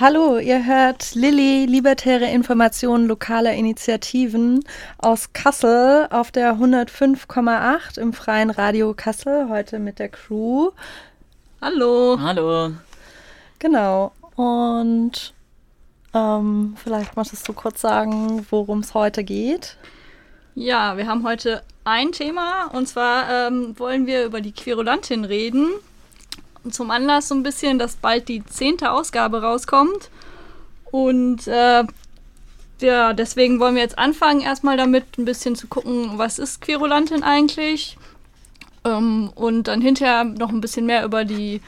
Hallo, ihr hört Lilly, Libertäre Informationen lokaler Initiativen aus Kassel auf der 105,8 im freien Radio Kassel, heute mit der Crew. Hallo. Hallo. Genau. Und ähm, vielleicht möchtest du kurz sagen, worum es heute geht. Ja, wir haben heute ein Thema und zwar ähm, wollen wir über die Querulantin reden zum Anlass so ein bisschen, dass bald die zehnte Ausgabe rauskommt. Und äh, ja, deswegen wollen wir jetzt anfangen, erstmal damit ein bisschen zu gucken, was ist Querulantin eigentlich? Ähm, und dann hinterher noch ein bisschen mehr über die,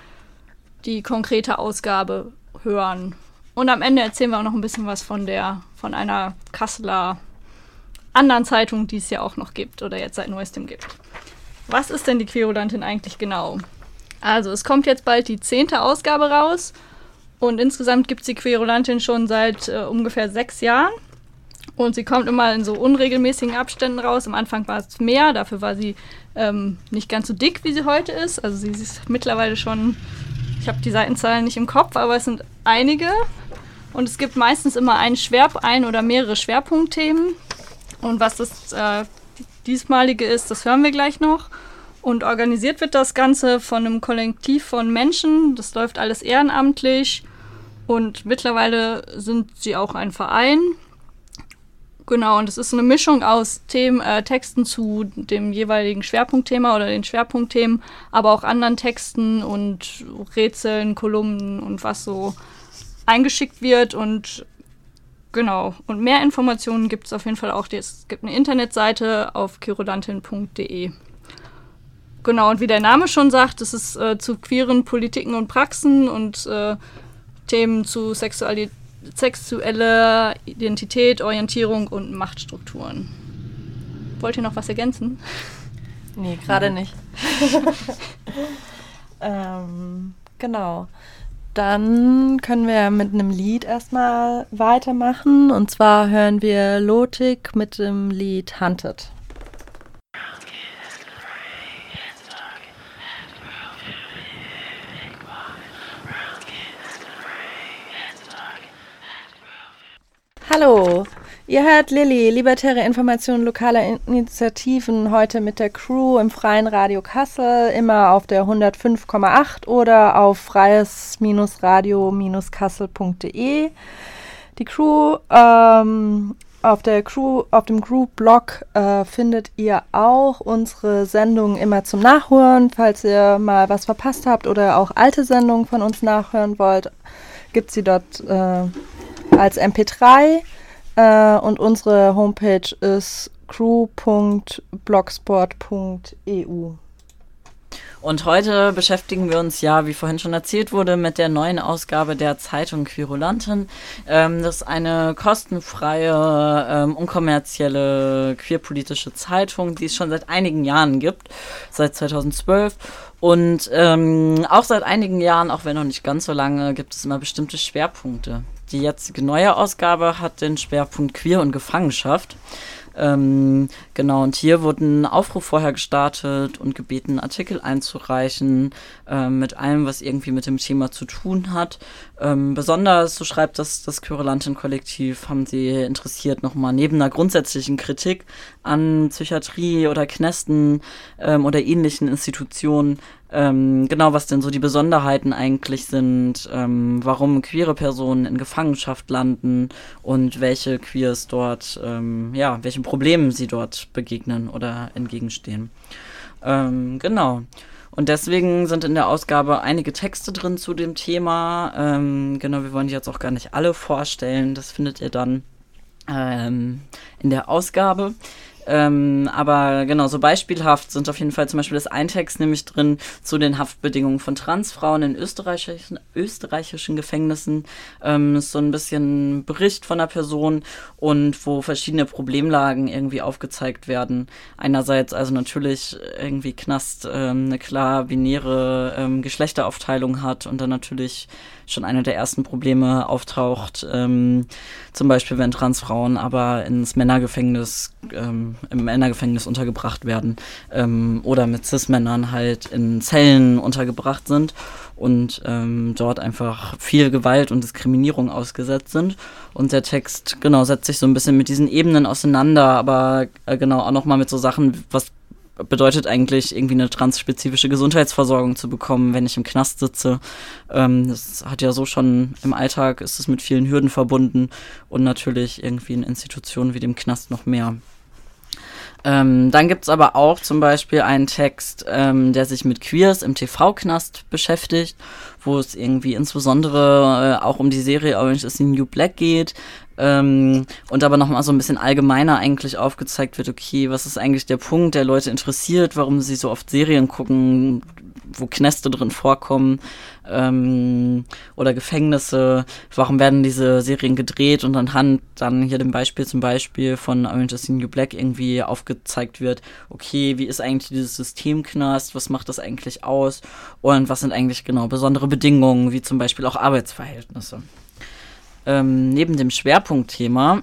die konkrete Ausgabe hören. Und am Ende erzählen wir auch noch ein bisschen was von der, von einer Kasseler anderen Zeitung, die es ja auch noch gibt oder jetzt seit neuestem gibt. Was ist denn die Querulantin eigentlich genau? Also, es kommt jetzt bald die zehnte Ausgabe raus. Und insgesamt gibt es die Querulantin schon seit äh, ungefähr sechs Jahren. Und sie kommt immer in so unregelmäßigen Abständen raus. Am Anfang war es mehr, dafür war sie ähm, nicht ganz so dick, wie sie heute ist. Also sie ist mittlerweile schon, ich habe die Seitenzahlen nicht im Kopf, aber es sind einige. Und es gibt meistens immer einen Schwerp ein oder mehrere Schwerpunktthemen. Und was das äh, diesmalige ist, das hören wir gleich noch. Und organisiert wird das Ganze von einem Kollektiv von Menschen. Das läuft alles ehrenamtlich. Und mittlerweile sind sie auch ein Verein. Genau, und es ist eine Mischung aus Themen, äh, Texten zu dem jeweiligen Schwerpunktthema oder den Schwerpunktthemen, aber auch anderen Texten und Rätseln, Kolumnen und was so eingeschickt wird. Und genau, und mehr Informationen gibt es auf jeden Fall auch. Es gibt eine Internetseite auf kirodantin.de. Genau, und wie der Name schon sagt, es ist äh, zu queeren Politiken und Praxen und äh, Themen zu Sexualität, sexueller Identität, Orientierung und Machtstrukturen. Wollt ihr noch was ergänzen? Nee, gerade nicht. ähm, genau. Dann können wir mit einem Lied erstmal weitermachen. Und zwar hören wir Lotik mit dem Lied Hunted. Hallo, ihr hört Lilly, Libertäre Informationen lokaler Initiativen, heute mit der Crew im Freien Radio Kassel, immer auf der 105,8 oder auf freies-radio-kassel.de. Die Crew, ähm, auf der Crew, auf dem Crew-Blog äh, findet ihr auch unsere Sendungen immer zum Nachhören, falls ihr mal was verpasst habt oder auch alte Sendungen von uns nachhören wollt, gibt sie dort äh, als MP3 äh, und unsere Homepage ist crew.blogsport.eu. Und heute beschäftigen wir uns ja, wie vorhin schon erzählt wurde, mit der neuen Ausgabe der Zeitung Querulanten. Ähm, das ist eine kostenfreie, ähm, unkommerzielle, queerpolitische Zeitung, die es schon seit einigen Jahren gibt, seit 2012. Und ähm, auch seit einigen Jahren, auch wenn noch nicht ganz so lange, gibt es immer bestimmte Schwerpunkte. Die jetzige neue Ausgabe hat den Schwerpunkt Queer und Gefangenschaft. Ähm, genau, und hier wurde ein Aufruf vorher gestartet und gebeten, Artikel einzureichen ähm, mit allem, was irgendwie mit dem Thema zu tun hat. Ähm, besonders, so schreibt das das Querulanten-Kollektiv, haben sie interessiert nochmal neben einer grundsätzlichen Kritik an Psychiatrie oder Knästen ähm, oder ähnlichen Institutionen ähm, genau, was denn so die Besonderheiten eigentlich sind, ähm, warum queere Personen in Gefangenschaft landen und welche Queers dort, ähm, ja, welchen Problemen sie dort begegnen oder entgegenstehen. Ähm, genau. Und deswegen sind in der Ausgabe einige Texte drin zu dem Thema. Ähm, genau, wir wollen die jetzt auch gar nicht alle vorstellen. Das findet ihr dann ähm, in der Ausgabe. Ähm, aber genau, so beispielhaft sind auf jeden Fall zum Beispiel das Eintext nämlich drin zu den Haftbedingungen von Transfrauen in österreichischen, österreichischen Gefängnissen. Ähm, ist so ein bisschen Bericht von einer Person und wo verschiedene Problemlagen irgendwie aufgezeigt werden. Einerseits also natürlich irgendwie Knast ähm, eine klar binäre ähm, Geschlechteraufteilung hat und dann natürlich schon eine der ersten Probleme auftaucht. Ähm, zum Beispiel, wenn Transfrauen aber ins Männergefängnis, ähm, im Männergefängnis untergebracht werden ähm, oder mit Cis-Männern halt in Zellen untergebracht sind und ähm, dort einfach viel Gewalt und Diskriminierung ausgesetzt sind. Und der Text, genau, setzt sich so ein bisschen mit diesen Ebenen auseinander, aber äh, genau auch nochmal mit so Sachen, was bedeutet eigentlich irgendwie eine transspezifische Gesundheitsversorgung zu bekommen, wenn ich im Knast sitze. Ähm, das hat ja so schon im Alltag, ist es mit vielen Hürden verbunden und natürlich irgendwie in Institutionen wie dem Knast noch mehr. Ähm, dann gibt's aber auch zum Beispiel einen Text, ähm, der sich mit Queers im TV-Knast beschäftigt, wo es irgendwie insbesondere äh, auch um die Serie Orange is the New Black geht, ähm, und aber nochmal so ein bisschen allgemeiner eigentlich aufgezeigt wird, okay, was ist eigentlich der Punkt, der Leute interessiert, warum sie so oft Serien gucken, wo Knäste drin vorkommen ähm, oder Gefängnisse, warum werden diese Serien gedreht und anhand dann hier dem Beispiel zum Beispiel von Orange is the New Black irgendwie aufgezeigt wird, okay, wie ist eigentlich dieses System Knast, was macht das eigentlich aus und was sind eigentlich genau besondere Bedingungen, wie zum Beispiel auch Arbeitsverhältnisse. Ähm, neben dem Schwerpunktthema,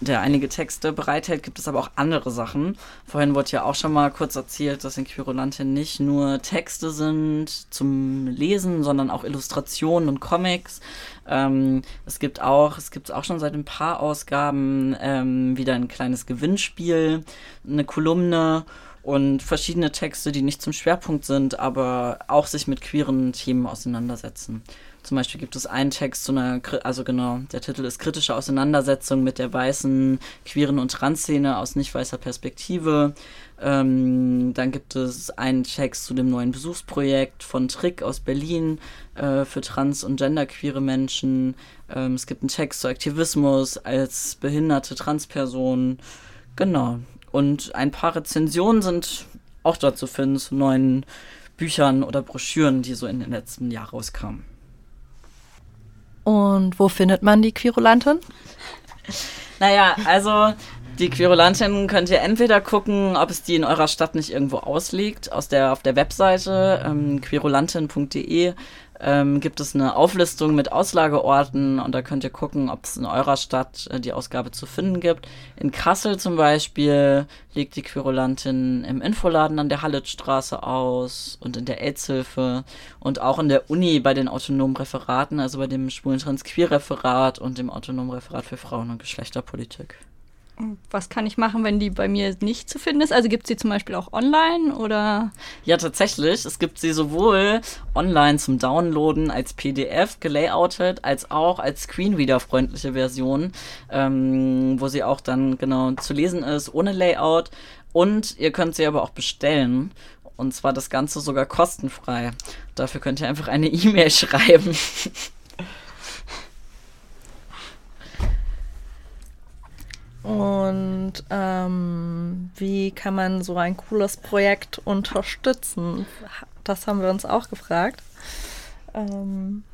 der einige Texte bereithält, gibt es aber auch andere Sachen. Vorhin wurde ja auch schon mal kurz erzählt, dass in Quirulante nicht nur Texte sind zum Lesen, sondern auch Illustrationen und Comics. Ähm, es gibt auch, es gibt auch schon seit ein paar Ausgaben ähm, wieder ein kleines Gewinnspiel, eine Kolumne und verschiedene Texte, die nicht zum Schwerpunkt sind, aber auch sich mit queeren Themen auseinandersetzen. Zum Beispiel gibt es einen Text zu einer, also genau, der Titel ist Kritische Auseinandersetzung mit der weißen, queeren und Trans-Szene aus nicht weißer Perspektive. Ähm, dann gibt es einen Text zu dem neuen Besuchsprojekt von Trick aus Berlin äh, für trans- und genderqueere Menschen. Ähm, es gibt einen Text zu Aktivismus als behinderte Transperson. Genau. Und ein paar Rezensionen sind auch dort zu finden zu neuen Büchern oder Broschüren, die so in den letzten Jahren rauskamen. Und wo findet man die Quirulantin? Naja, also die Quirulantin könnt ihr entweder gucken, ob es die in eurer Stadt nicht irgendwo ausliegt, aus der, auf der Webseite ähm, quirulantin.de ähm, gibt es eine Auflistung mit Auslageorten und da könnt ihr gucken, ob es in eurer Stadt äh, die Ausgabe zu finden gibt. In Kassel zum Beispiel liegt die Querulantin im Infoladen an der Hallitzstraße aus und in der AIDS-Hilfe und auch in der Uni bei den autonomen Referaten, also bei dem Schwulen Trans-Queer-Referat und dem autonomen Referat für Frauen- und Geschlechterpolitik was kann ich machen, wenn die bei mir nicht zu finden ist? Also gibt es sie zum Beispiel auch online oder? Ja, tatsächlich. Es gibt sie sowohl online zum Downloaden als PDF gelayoutet, als auch als Screenreader-freundliche Version, ähm, wo sie auch dann genau zu lesen ist, ohne Layout. Und ihr könnt sie aber auch bestellen. Und zwar das Ganze sogar kostenfrei. Dafür könnt ihr einfach eine E-Mail schreiben. Und ähm, wie kann man so ein cooles Projekt unterstützen? Das haben wir uns auch gefragt. Ähm,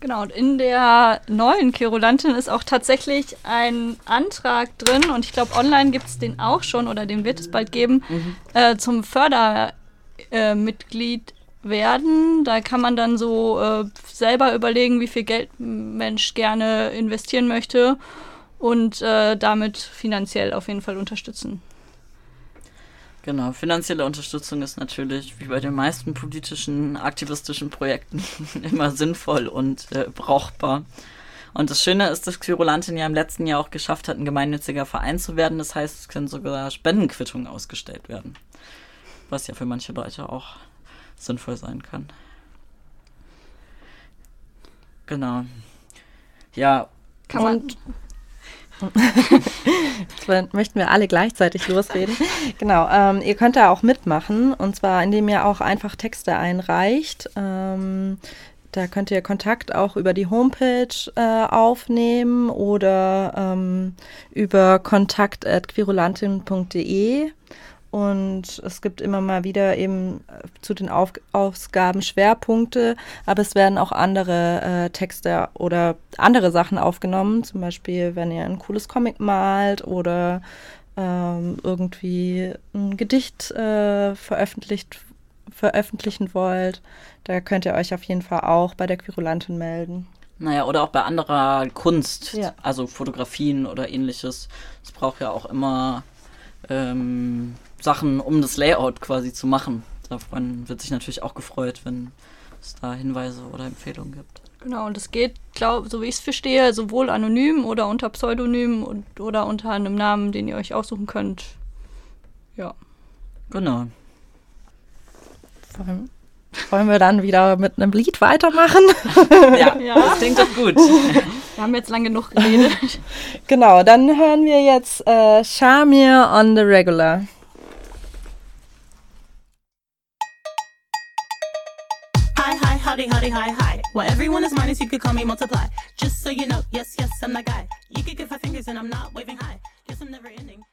genau, und in der neuen Querulantin ist auch tatsächlich ein Antrag drin und ich glaube, online gibt es den auch schon oder den wird es bald geben, mhm. äh, zum Fördermitglied äh, werden. Da kann man dann so äh, selber überlegen, wie viel Geld ein Mensch gerne investieren möchte und äh, damit finanziell auf jeden Fall unterstützen. Genau, finanzielle Unterstützung ist natürlich wie bei den meisten politischen, aktivistischen Projekten immer sinnvoll und äh, brauchbar. Und das Schöne ist, dass Quirulantin ja im letzten Jahr auch geschafft hat, ein gemeinnütziger Verein zu werden. Das heißt, es können sogar Spendenquittungen ausgestellt werden. Was ja für manche Leute auch sinnvoll sein kann. Genau. Ja. Kann man, Jetzt möchten wir alle gleichzeitig losreden. Genau, ähm, ihr könnt da auch mitmachen und zwar indem ihr auch einfach Texte einreicht. Ähm, da könnt ihr Kontakt auch über die Homepage äh, aufnehmen oder ähm, über kontakt.quirulantin.de und es gibt immer mal wieder eben äh, zu den Auf Ausgaben Schwerpunkte, aber es werden auch andere äh, Texte oder andere Sachen aufgenommen. Zum Beispiel, wenn ihr ein cooles Comic malt oder ähm, irgendwie ein Gedicht äh, veröffentlicht veröffentlichen wollt, da könnt ihr euch auf jeden Fall auch bei der Querulantin melden. Naja, oder auch bei anderer Kunst, Ja. also Fotografien oder ähnliches. Es braucht ja auch immer ähm, Sachen, um das Layout quasi zu machen. Davon wird sich natürlich auch gefreut, wenn es da Hinweise oder Empfehlungen gibt. Genau, und es geht, glaub, so wie ich es verstehe, sowohl anonym oder unter Pseudonym und, oder unter einem Namen, den ihr euch aussuchen könnt. Ja. Genau. Wollen, wollen wir dann wieder mit einem Lied weitermachen? Ja, Ja. das klingt doch gut. Wir haben jetzt lange genug geredet. genau, dann hören wir jetzt äh, Shamir on the Regular. Howdy, howdy, hi, hi. Well, everyone is minus, you could call me multiply. Just so you know, yes, yes, I'm that guy. You could give five fingers and I'm not waving high. Yes, I'm never ending.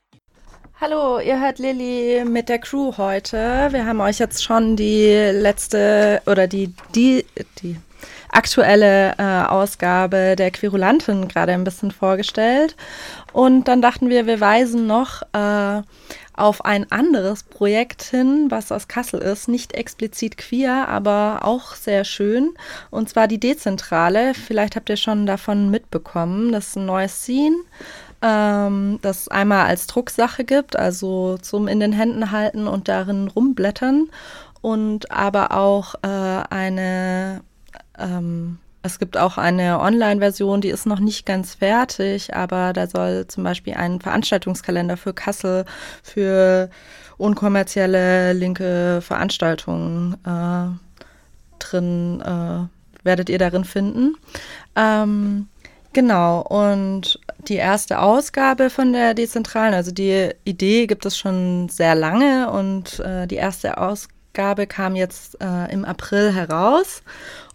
Hallo, ihr hört Lilly mit der Crew heute. Wir haben euch jetzt schon die letzte oder die, die, die aktuelle äh, Ausgabe der Querulantin gerade ein bisschen vorgestellt. Und dann dachten wir, wir weisen noch äh, auf ein anderes Projekt hin, was aus Kassel ist. Nicht explizit queer, aber auch sehr schön. Und zwar die Dezentrale. Vielleicht habt ihr schon davon mitbekommen. Das ist ein neues Scene ähm, das einmal als Drucksache gibt, also zum in den Händen halten und darin rumblättern und aber auch äh, eine, ähm, es gibt auch eine Online-Version, die ist noch nicht ganz fertig, aber da soll zum Beispiel ein Veranstaltungskalender für Kassel für unkommerzielle linke Veranstaltungen äh, drin, äh, werdet ihr darin finden. Ähm, Genau, und die erste Ausgabe von der Dezentralen, also die Idee gibt es schon sehr lange und äh, die erste Ausgabe kam jetzt äh, im April heraus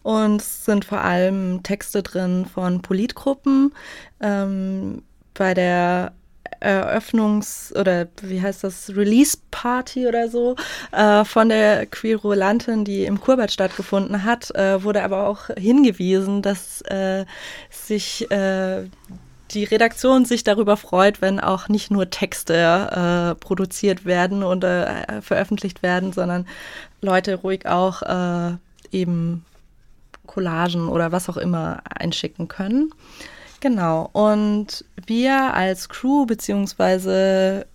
und es sind vor allem Texte drin von Politgruppen. Ähm, bei der Eröffnungs- oder wie heißt das, Release-Party oder so äh, von der Querulantin, die im Kurbad stattgefunden hat, äh, wurde aber auch hingewiesen, dass äh, sich äh, die Redaktion sich darüber freut, wenn auch nicht nur Texte äh, produziert werden und äh, veröffentlicht werden, sondern Leute ruhig auch eben Collagen oder was auch immer einschicken können. Genau, und wir als Crew, beziehungsweise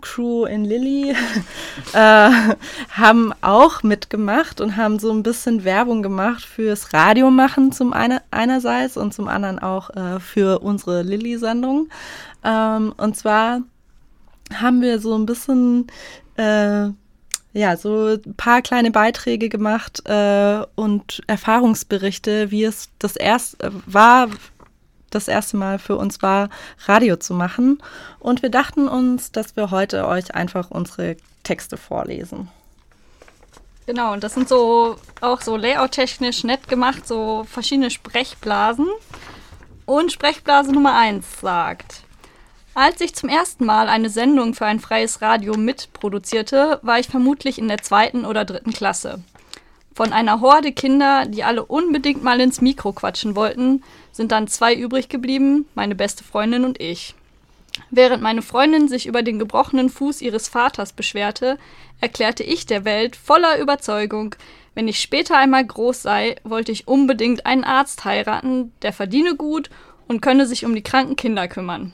Crew in Lilly, äh, haben auch mitgemacht und haben so ein bisschen Werbung gemacht fürs Radiomachen zum eine, einerseits und zum anderen auch äh, für unsere Lilly-Sendung. Ähm, und zwar haben wir so ein bisschen äh, ja, so ein paar kleine Beiträge gemacht äh, und Erfahrungsberichte, wie es das erst äh, war, das erste Mal für uns war, Radio zu machen. Und wir dachten uns, dass wir heute euch einfach unsere Texte vorlesen. Genau, und das sind so auch so layout-technisch nett gemacht, so verschiedene Sprechblasen. Und Sprechblase Nummer 1 sagt, als ich zum ersten Mal eine Sendung für ein freies Radio mitproduzierte, war ich vermutlich in der zweiten oder dritten Klasse. Von einer Horde Kinder, die alle unbedingt mal ins Mikro quatschen wollten, sind dann zwei übrig geblieben, meine beste Freundin und ich. Während meine Freundin sich über den gebrochenen Fuß ihres Vaters beschwerte, erklärte ich der Welt voller Überzeugung, wenn ich später einmal groß sei, wollte ich unbedingt einen Arzt heiraten, der verdiene gut und könne sich um die kranken Kinder kümmern.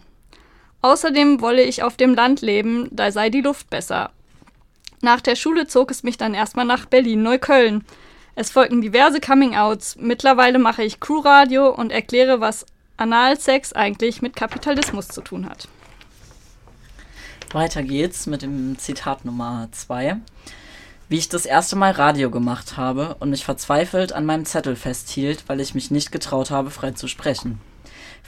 Außerdem wolle ich auf dem Land leben, da sei die Luft besser. Nach der Schule zog es mich dann erstmal nach Berlin-Neukölln. Es folgten diverse Coming-outs. Mittlerweile mache ich Crewradio und erkläre, was Analsex eigentlich mit Kapitalismus zu tun hat. Weiter geht's mit dem Zitat Nummer 2. Wie ich das erste Mal Radio gemacht habe und mich verzweifelt an meinem Zettel festhielt, weil ich mich nicht getraut habe, frei zu sprechen.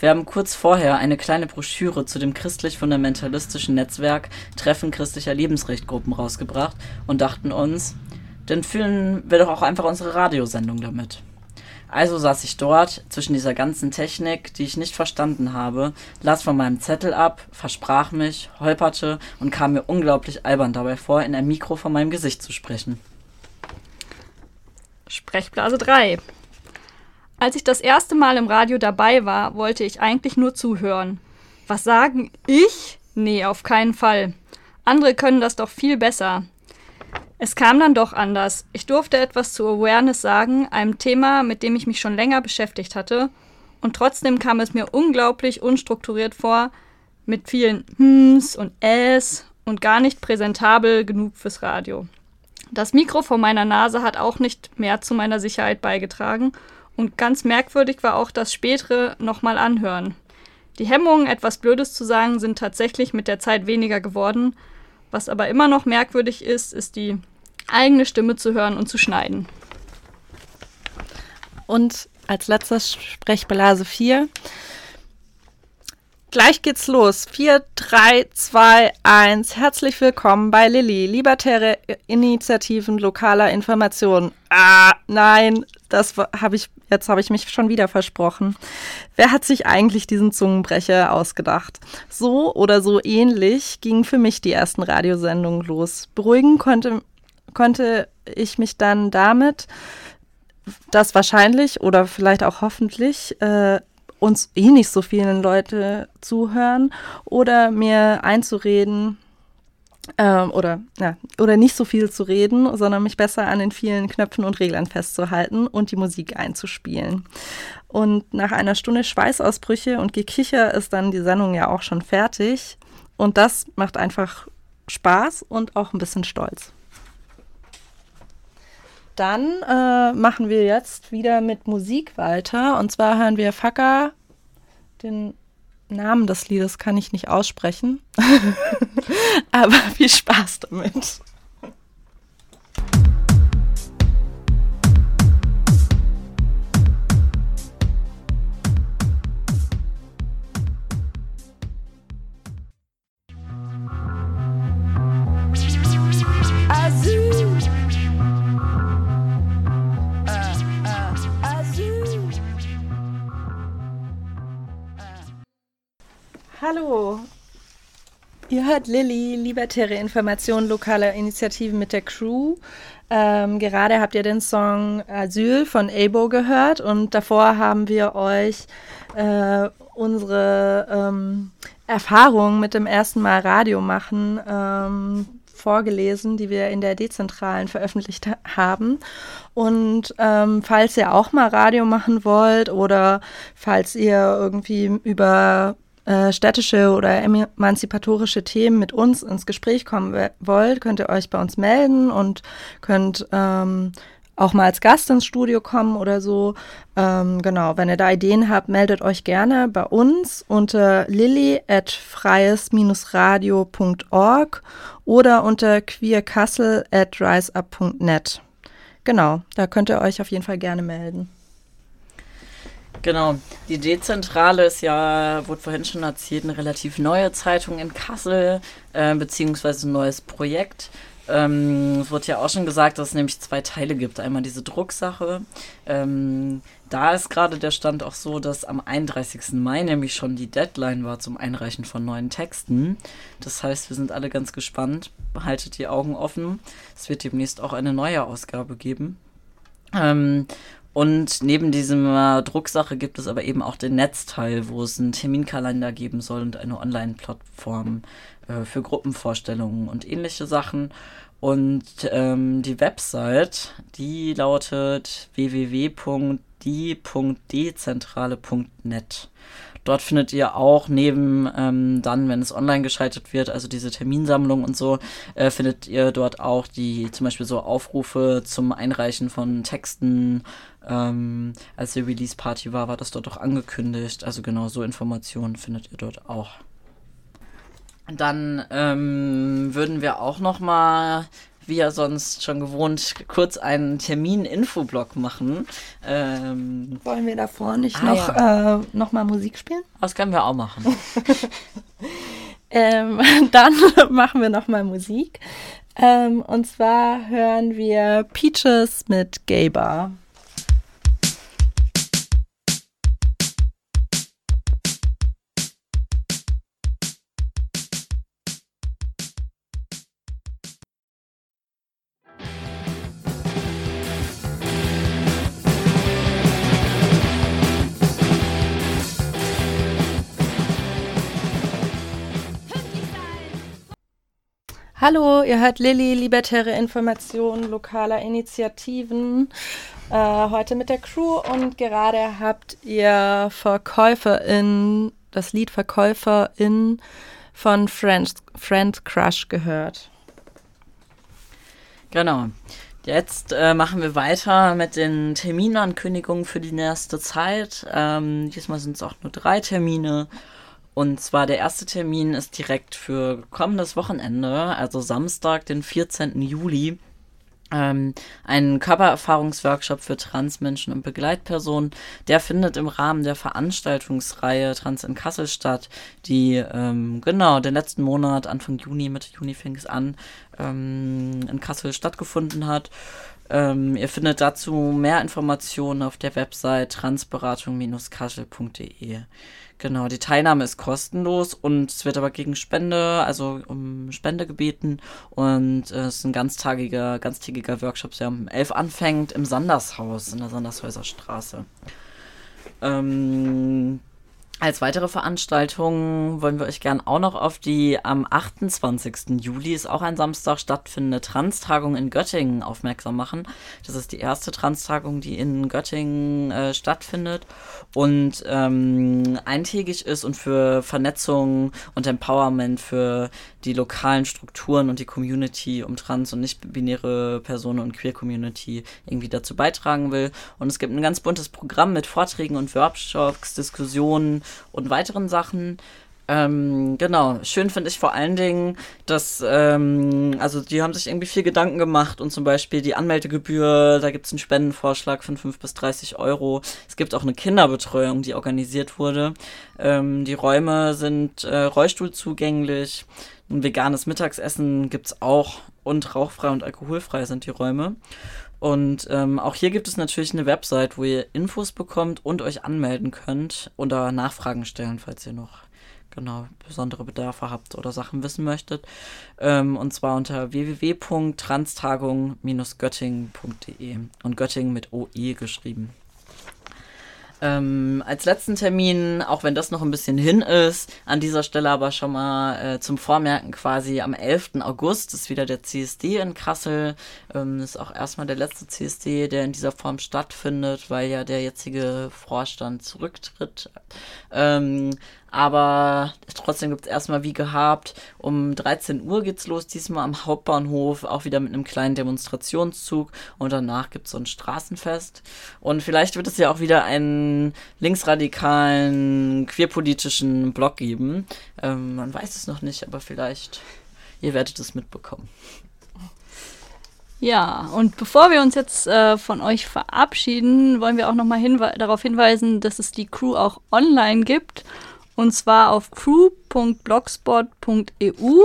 Wir haben kurz vorher eine kleine Broschüre zu dem christlich-fundamentalistischen Netzwerk Treffen christlicher Lebensrechtgruppen rausgebracht und dachten uns, dann füllen wir doch auch einfach unsere Radiosendung damit. Also saß ich dort zwischen dieser ganzen Technik, die ich nicht verstanden habe, las von meinem Zettel ab, versprach mich, holperte und kam mir unglaublich albern dabei vor, in ein Mikro vor meinem Gesicht zu sprechen. Sprechblase 3. Als ich das erste Mal im Radio dabei war, wollte ich eigentlich nur zuhören. Was sagen? Ich? Nee, auf keinen Fall. Andere können das doch viel besser. Es kam dann doch anders. Ich durfte etwas zu Awareness sagen, einem Thema, mit dem ich mich schon länger beschäftigt hatte. Und trotzdem kam es mir unglaublich unstrukturiert vor, mit vielen Hms und Äs und gar nicht präsentabel genug fürs Radio. Das Mikro vor meiner Nase hat auch nicht mehr zu meiner Sicherheit beigetragen und ganz merkwürdig war auch das spätere nochmal anhören. Die Hemmungen, etwas Blödes zu sagen, sind tatsächlich mit der Zeit weniger geworden. Was aber immer noch merkwürdig ist, ist die eigene Stimme zu hören und zu schneiden. Und als letztes Sprechblase 4. Gleich geht's los. 4, 3, 2, 1. Herzlich willkommen bei Lilly, Libertäre Initiativen lokaler Information. Ah, nein, das habe ich, jetzt habe ich mich schon wieder versprochen. Wer hat sich eigentlich diesen Zungenbrecher ausgedacht? So oder so ähnlich gingen für mich die ersten Radiosendungen los. Beruhigen konnte, konnte ich mich dann damit, dass wahrscheinlich oder vielleicht auch hoffentlich äh, uns eh nicht so vielen Leute zuhören oder mir einzureden ähm, oder, ja, oder nicht so viel zu reden, sondern mich besser an den vielen Knöpfen und Reglern festzuhalten und die Musik einzuspielen. Und nach einer Stunde Schweißausbrüche und Gekicher ist dann die Sendung ja auch schon fertig. Und das macht einfach Spaß und auch ein bisschen Stolz. Dann äh, machen wir jetzt wieder mit Musik weiter. Und zwar hören wir Faka. Den Namen des Liedes kann ich nicht aussprechen. Aber viel Spaß damit. Hallo. Ihr hört Lilly, libertäre Informationen lokaler Initiativen mit der Crew. Ähm, gerade habt ihr den Song Asyl von Abo gehört und davor haben wir euch äh, unsere ähm, Erfahrungen mit dem ersten Mal Radio machen ähm, vorgelesen, die wir in der Dezentralen veröffentlicht haben. Und ähm, falls ihr auch mal Radio machen wollt oder falls ihr irgendwie über äh, städtische oder emanzipatorische Themen mit uns ins Gespräch kommen wollt, könnt ihr euch bei uns melden und könnt ähm, auch mal als Gast ins Studio kommen oder so. Ähm, genau, wenn ihr da Ideen habt, meldet euch gerne bei uns unter lilly at freies-radio.org oder unter queerkassel at riseup.net. Genau, da könnt ihr euch auf jeden Fall gerne melden. Genau, die Dezentrale ist ja, wurde vorhin schon erzählt, eine relativ neue Zeitung in Kassel, äh, beziehungsweise ein neues Projekt. Ähm, es wurde ja auch schon gesagt, dass es nämlich zwei Teile gibt. Einmal diese Drucksache. Ähm, da ist gerade der Stand auch so, dass am 31. Mai nämlich schon die Deadline war zum Einreichen von neuen Texten. Das heißt, wir sind alle ganz gespannt. Haltet die Augen offen. Es wird demnächst auch eine neue Ausgabe geben. Ähm, und neben dieser Drucksache gibt es aber eben auch den Netzteil, wo es einen Terminkalender geben soll und eine Online-Plattform äh, für Gruppenvorstellungen und ähnliche Sachen. Und ähm, die Website, die lautet www.die.dezentrale.net. Dort findet ihr auch neben ähm, dann, wenn es online geschaltet wird, also diese Terminsammlung und so, äh, findet ihr dort auch die zum Beispiel so Aufrufe zum Einreichen von Texten. Ähm, als die Release Party war, war das dort auch angekündigt. Also genau so Informationen findet ihr dort auch. Dann ähm, würden wir auch noch mal wie ja sonst schon gewohnt, kurz einen Termin-Infoblock machen. Ähm, Wollen wir davor nicht ah, noch, ja. äh, noch mal Musik spielen? Das können wir auch machen. ähm, dann machen wir noch mal Musik. Ähm, und zwar hören wir Peaches mit Gay Bar. Hallo, ihr hört Lilly, Libertäre Informationen lokaler Initiativen. Äh, heute mit der Crew und gerade habt ihr Verkäuferin, das Lied Verkäuferin von Friend, Friend Crush gehört. Genau. Jetzt äh, machen wir weiter mit den Terminankündigungen für die nächste Zeit. Ähm, diesmal sind es auch nur drei Termine. Und zwar der erste Termin ist direkt für kommendes Wochenende, also Samstag, den 14. Juli. Ähm, ein Körpererfahrungsworkshop für Transmenschen und Begleitpersonen. Der findet im Rahmen der Veranstaltungsreihe Trans in Kassel statt, die ähm, genau den letzten Monat, Anfang Juni, Mitte Juni fing es an, ähm, in Kassel stattgefunden hat. Ähm, ihr findet dazu mehr Informationen auf der Website transberatung-kassel.de. Genau, die Teilnahme ist kostenlos und es wird aber gegen Spende, also um Spende gebeten. Und äh, es ist ein ganztagiger, ganztägiger Workshop, der um 11 anfängt im Sandershaus in der Sandershäuser Straße. Ähm, als weitere Veranstaltung wollen wir euch gern auch noch auf die am 28. Juli, ist auch ein Samstag, stattfindende Trans-Tagung in Göttingen aufmerksam machen. Das ist die erste Trans-Tagung, die in Göttingen äh, stattfindet und ähm, eintägig ist und für Vernetzung und Empowerment für die lokalen Strukturen und die Community um trans- und nicht-binäre Personen und Queer-Community irgendwie dazu beitragen will. Und es gibt ein ganz buntes Programm mit Vorträgen und Workshops, Diskussionen und weiteren Sachen. Ähm, genau, schön finde ich vor allen Dingen, dass, ähm, also die haben sich irgendwie viel Gedanken gemacht und zum Beispiel die Anmeldegebühr, da gibt es einen Spendenvorschlag von 5 bis 30 Euro. Es gibt auch eine Kinderbetreuung, die organisiert wurde. Ähm, die Räume sind äh, rollstuhlzugänglich. Ein veganes Mittagsessen gibt es auch und rauchfrei und alkoholfrei sind die Räume. Und ähm, auch hier gibt es natürlich eine Website, wo ihr Infos bekommt und euch anmelden könnt oder Nachfragen stellen, falls ihr noch genau besondere Bedarfe habt oder Sachen wissen möchtet. Ähm, und zwar unter www.transtagung-göttingen.de und Göttingen mit OE geschrieben. Ähm, als letzten Termin, auch wenn das noch ein bisschen hin ist, an dieser Stelle aber schon mal äh, zum Vormerken quasi am 11. August ist wieder der CSD in Kassel. Ähm, ist auch erstmal der letzte CSD, der in dieser Form stattfindet, weil ja der jetzige Vorstand zurücktritt. Ähm, aber trotzdem gibt es erstmal wie gehabt, um 13 Uhr geht's los, diesmal am Hauptbahnhof, auch wieder mit einem kleinen Demonstrationszug und danach gibt es so ein Straßenfest. Und vielleicht wird es ja auch wieder einen linksradikalen, queerpolitischen Blog geben. Ähm, man weiß es noch nicht, aber vielleicht, ihr werdet es mitbekommen. Ja, und bevor wir uns jetzt äh, von euch verabschieden, wollen wir auch nochmal hinwe darauf hinweisen, dass es die Crew auch online gibt. Und zwar auf crew.blogspot.eu.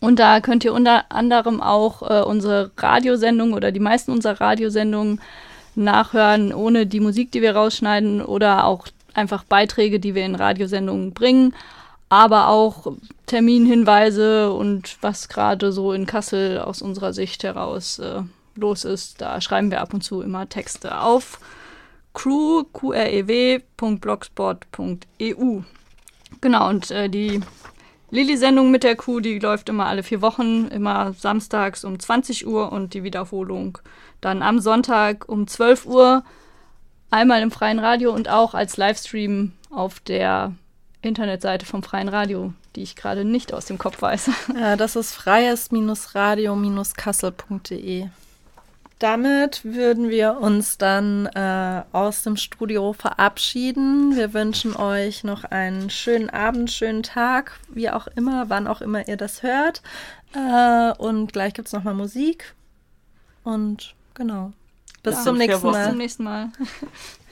Und da könnt ihr unter anderem auch äh, unsere Radiosendung oder die meisten unserer Radiosendungen nachhören, ohne die Musik, die wir rausschneiden oder auch einfach Beiträge, die wir in Radiosendungen bringen, aber auch Terminhinweise und was gerade so in Kassel aus unserer Sicht heraus äh, los ist. Da schreiben wir ab und zu immer Texte auf crew, qrew.blogspot.eu. Genau, und äh, die Lilly-Sendung mit der Kuh, die läuft immer alle vier Wochen, immer samstags um 20 Uhr und die Wiederholung dann am Sonntag um 12 Uhr, einmal im freien Radio und auch als Livestream auf der Internetseite vom freien Radio, die ich gerade nicht aus dem Kopf weiß. Ja, das ist freies-radio-kassel.de damit würden wir uns dann äh, aus dem Studio verabschieden. Wir wünschen euch noch einen schönen Abend, schönen Tag, wie auch immer, wann auch immer ihr das hört. Äh, und gleich gibt es nochmal Musik. Und genau. Bis Ja, zum nächsten Bis zum nächsten Mal.